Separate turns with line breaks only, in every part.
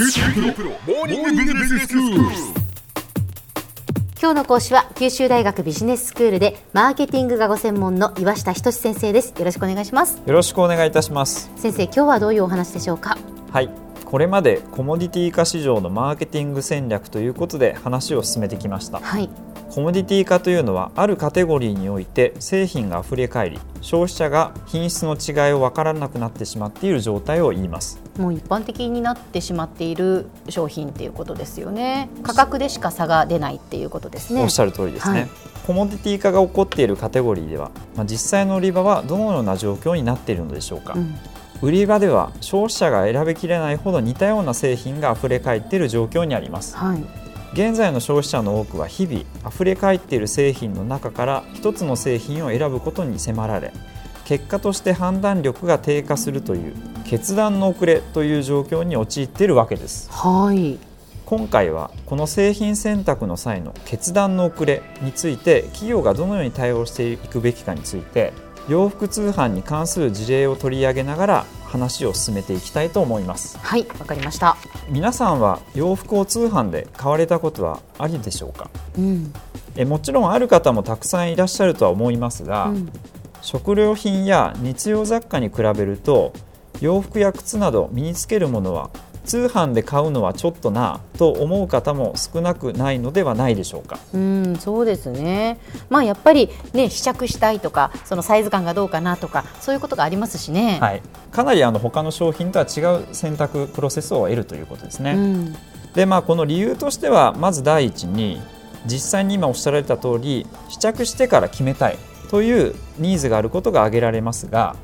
今日の講師は九州大学ビジネススクールでマーケティングがご専門の岩下仁先生です。よろしくお願いします。
よろしくお願いいたします。
先生今日はどういうお話でしょうか？
はい。これまでコモディティ化市場のマーケティング戦略ということで話を進めてきました。
はい。
コモディティ化というのはあるカテゴリーにおいて製品が溢れ返り消費者が品質の違いを分からなくなってしまっている状態を言います
もう一般的になってしまっている商品っていうことですよね。価格でしか差が出ないっていうことですね。
おっしゃる通りですね、
はい。
コモディティ化が起こっているカテゴリーでは、まあ、実際の売り場はどのような状況になっているのでしょうか、
うん。
売り場では消費者が選びきれないほど似たような製品が溢れ返っている状況にあります。
はい。
現在の消費者の多くは日々溢れ返っている製品の中から一つの製品を選ぶことに迫られ結果として判断力が低下するという決断の遅れという状況に陥っているわけです。
はい。
今回はこの製品選択の際の決断の遅れについて企業がどのように対応していくべきかについて洋服通販に関する事例を取り上げながら話を進めていきたいと思います。
はいわかりました。
皆さんは洋服を通販で買われたことはありでしょうか？
うん。
えもちろんある方もたくさんいらっしゃるとは思いますが、
うん
食料品や日用雑貨に比べると洋服や靴など身につけるものは通販で買うのはちょっとなと思う方も少なくないのではないでしょうか
うん、そうですね。まあやっぱりね試着したいとか、そのサイズ感がどうかなとか、そういうことがありますしね。
はい、かなりあの他の商品とは違う選択プロセスを得るということですね。
うん、
でまあこの理由としてはまず第一に実際に今おっしゃられた通り試着してから決めたいというニーズがあることが挙げられますが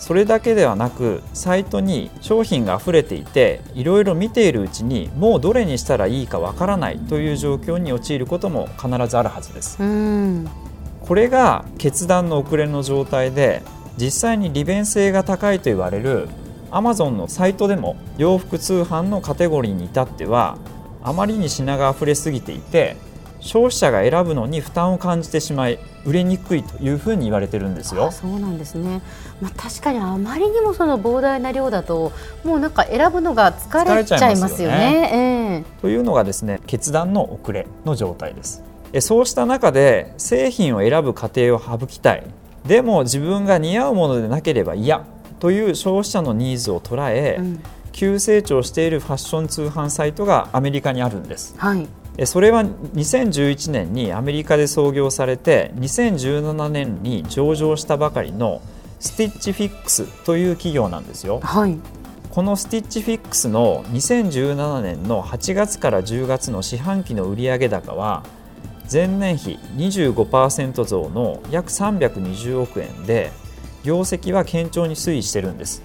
それだけではなくサイトに商品が溢れていていろいろ見ているうちにもうどれにしたらいいかわからないという状況に陥ることも必ずあるはずです。
うん、
これが決断の遅れの状態で実際に利便性が高いと言われる Amazon のサイトでも洋服通販のカテゴリーに至ってはあまりに品が溢れすぎていて消費者が選ぶのに負担を感じてしまい売れにくいというふうに言われてるんですよ
あ。そうなんですね。まあ確かにあまりにもその膨大な量だと、もうなんか選ぶのが疲れちゃいますよね。
というのがですね決断の遅れの状態ですえそうした中で製品を選ぶ過程を省きたいでも自分が似合うものでなければ嫌という消費者のニーズを捉え、
ええうん、
急成長しているファッション通販サイトがアメリカにあるんです
はい。
えそれは2011年にアメリカで創業されて2017年に上場したばかりのスティッチフィックスという企業なんですよ。
はい。
このスティッチフィックスの2017年の8月から10月の四半期の売上高は前年比25%増の約320億円で業績は堅調に推移してるんです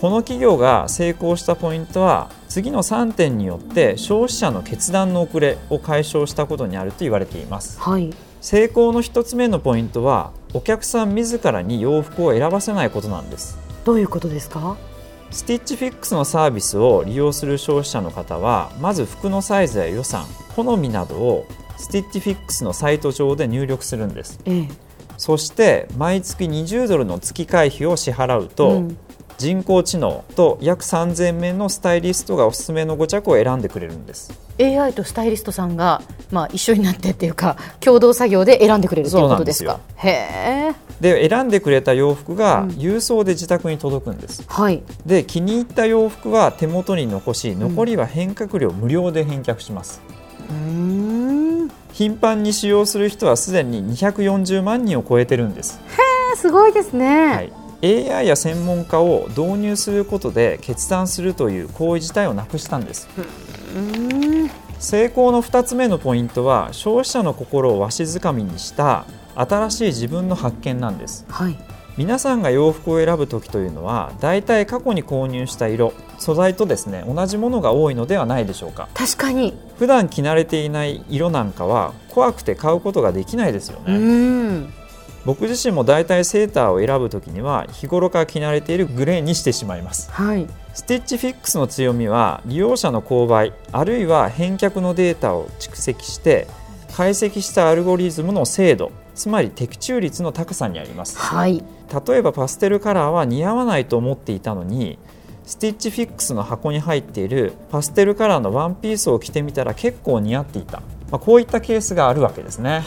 この企業が成功したポイントは次の3点によって消費者の決断の遅れを解消したことにあると言われています
はい。
成功の1つ目のポイントはお客さん自らに洋服を選ばせないことなんです
どういうことですか？
スティッチフィックスのサービスを利用する消費者の方はまず服のサイズや予算好みなどをスティッチフィックスのサイト上で入力するんです
ええ。
そして毎月20ドルの月会費を支払うと、
うん
人工知能と約3000名のスタイリストがおすすめの5着を選んでくれるんです
AI とスタイリストさんがまあ一緒になってっていうか共同作業で選んでくれるということですか？へえ。
で選んでくれた洋服が
うん
郵送で自宅に届くんです
はい。
で気に入った洋服は手元に残し残りは返却料無料で返却します、
うーん。
頻繁に使用する人はすでに240万人を超えてるんです、
すごいですね。
はい、AI や専門家を導入することで決断するという行為自体をなくしたんです。成功の2つ目のポイントは消費者の心をわしづかみにした新しい自分の発見なんです
はい。
皆さんが洋服を選ぶ時というのは大体過去に購入した色素材とですね同じものが多いのではないでしょうか
確かに。
普段着慣れていない色なんかは怖くて買うことができないですよ
う
ね、
ん。
僕自身も大体セーターを選ぶ時には日頃から着慣れているグレーにしてしまいます
はい。
スティッチフィックスの強みは利用者の購買あるいは返却のデータを蓄積して解析したアルゴリズムの精度つまり的中率の高さにあります
はい。
例えばパステルカラーは似合わないと思っていたのにスティッチフィックスの箱に入っているパステルカラーのワンピースを着てみたら結構似合っていた、まあ、こういったケースがあるわけですね。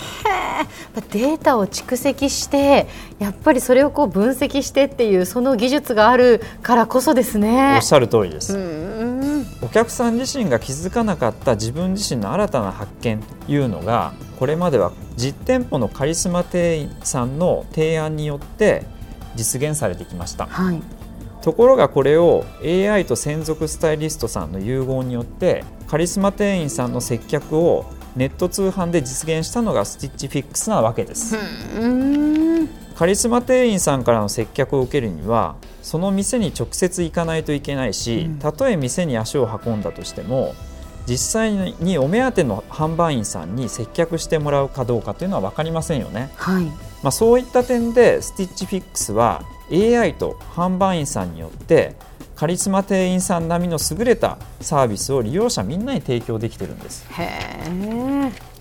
データを蓄積してやっぱりそれをこう分析してっていうその技術があるからこそですね。
おっしゃる通りです。お客さん自身が気づかなかった自分自身の新たな発見というのがこれまでは実店舗のカリスマ店員さんの提案によって実現されてきました。はいところがこれを AI と専属スタイリストさんの融合によってカリスマ店員さんの接客をネット通販で実現したのがスティッチフィックスなわけです。カリスマ店員さんからの接客を受けるにはその店に直接行かないといけないし、たとえ店に足を運んだとしても実際にお目当ての販売員さんに接客してもらうかどうかというのは分かりませんよね。はい。まあ、そういった点でスティッチフィックスは AI と販売員さんによってカリスマ店員さん並みの優れたサービスを利用者みんなに提供できてるんです。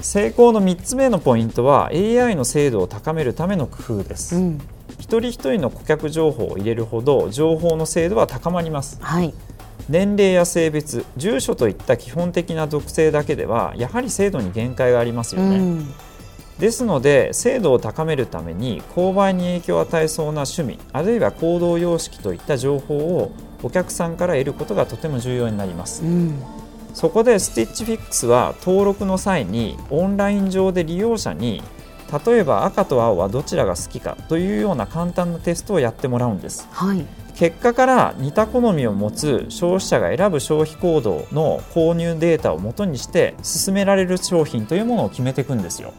成功の3つ目のポイントは AI の精度を高めるための工夫です、うん、一人一人の顧客情報を入れるほど情報の精度は高まります、はい、年齢や性別住所といった基本的な属性だけではやはり精度に限界がありますよね、うんですので精度を高めるために購買に影響を与えそうな趣味あるいは行動様式といった情報をお客さんから得ることがとても重要になります、うん、そこでスティッチフィックスは登録の際にオンライン上で利用者に例えば赤と青はどちらが好きかというような簡単なテストをやってもらうんです、はい、結果から似た好みを持つ消費者が選ぶ消費行動の購入データをもとにして進められる商品というものを決めていくんですよ。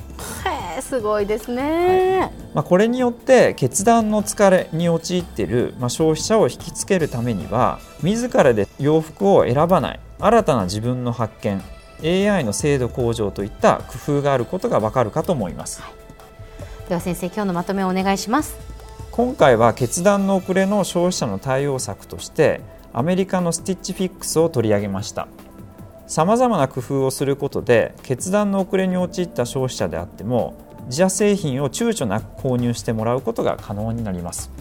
すごいですね、
はい、まあ、これによって決断の疲れに陥っている、まあ、消費者を引きつけるためには自らで洋服を選ばない新たな自分の発見 AI の精度向上といった工夫があることがわかるかと思います、はい、
では先生今日のまとめをお願いします
今回は決断の遅れの消費者の対応策としてアメリカのスティッチフィックスを取り上げました。さまざまな工夫をすることで決断の遅れに陥った消費者であっても自社製品を躊躇なく購入してもらうことが可能になります。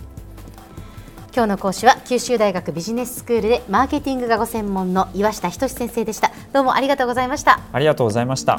今日の講師は九州大学ビジネススクールでマーケティングがご専門の岩下仁先生でした。どうもありがとうございました。
ありがとうございました